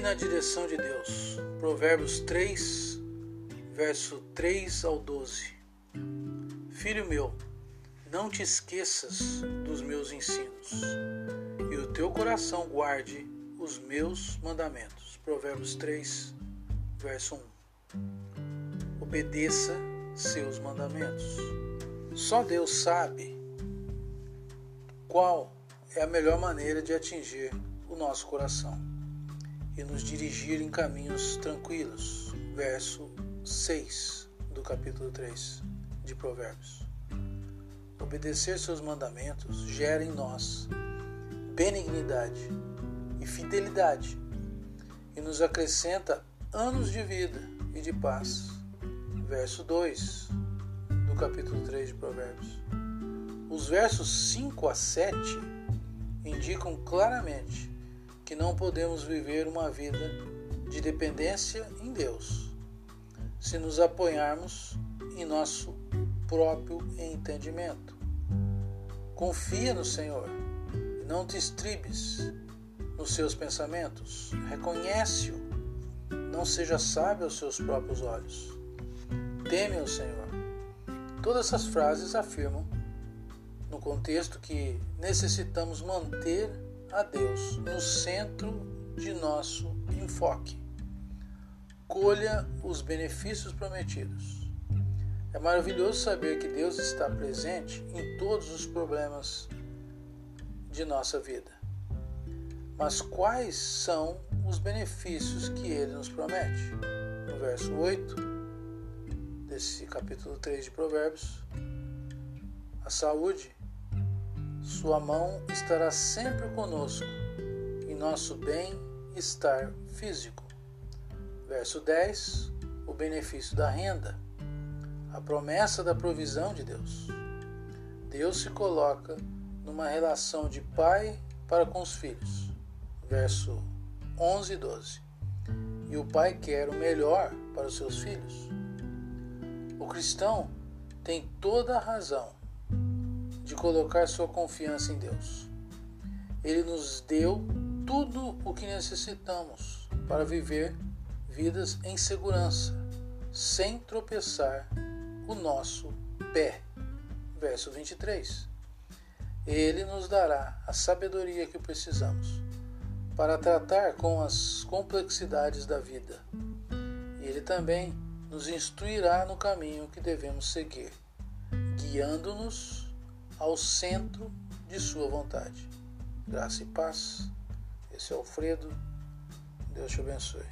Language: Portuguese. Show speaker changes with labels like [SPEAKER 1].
[SPEAKER 1] na direção de Deus. Provérbios 3, verso 3 ao 12. Filho meu, não te esqueças dos meus ensinos, e o teu coração guarde os meus mandamentos. Provérbios 3, verso 1. Obedeça seus mandamentos. Só Deus sabe qual é a melhor maneira de atingir o nosso coração e nos dirigir em caminhos tranquilos. Verso 6 do capítulo 3 de Provérbios. Obedecer seus mandamentos gera em nós benignidade e fidelidade e nos acrescenta anos de vida e de paz. Verso 2 do capítulo 3 de Provérbios. Os versos 5 a 7 indicam claramente que não podemos viver uma vida de dependência em Deus se nos apoiarmos em nosso próprio entendimento. Confia no Senhor não te estribes nos seus pensamentos. Reconhece-o. Não seja sábio aos seus próprios olhos. Teme o Senhor. Todas essas frases afirmam, no contexto, que necessitamos manter a Deus no centro de nosso enfoque. Colha os benefícios prometidos é maravilhoso saber que Deus está presente em todos os problemas de nossa vida. Mas quais são os benefícios que ele nos promete? No verso 8 desse capítulo 3 de Provérbios, a saúde, sua mão estará sempre conosco em nosso bem-estar físico. Verso 10, o benefício da renda a promessa da provisão de Deus. Deus se coloca numa relação de pai para com os filhos. Verso 11 e 12. E o pai quer o melhor para os seus filhos. O cristão tem toda a razão de colocar sua confiança em Deus. Ele nos deu tudo o que necessitamos para viver vidas em segurança, sem tropeçar o nosso pé. Verso 23. Ele nos dará a sabedoria que precisamos para tratar com as complexidades da vida. Ele também nos instruirá no caminho que devemos seguir, guiando-nos ao centro de Sua vontade. Graça e paz. Esse é Alfredo. Deus te abençoe.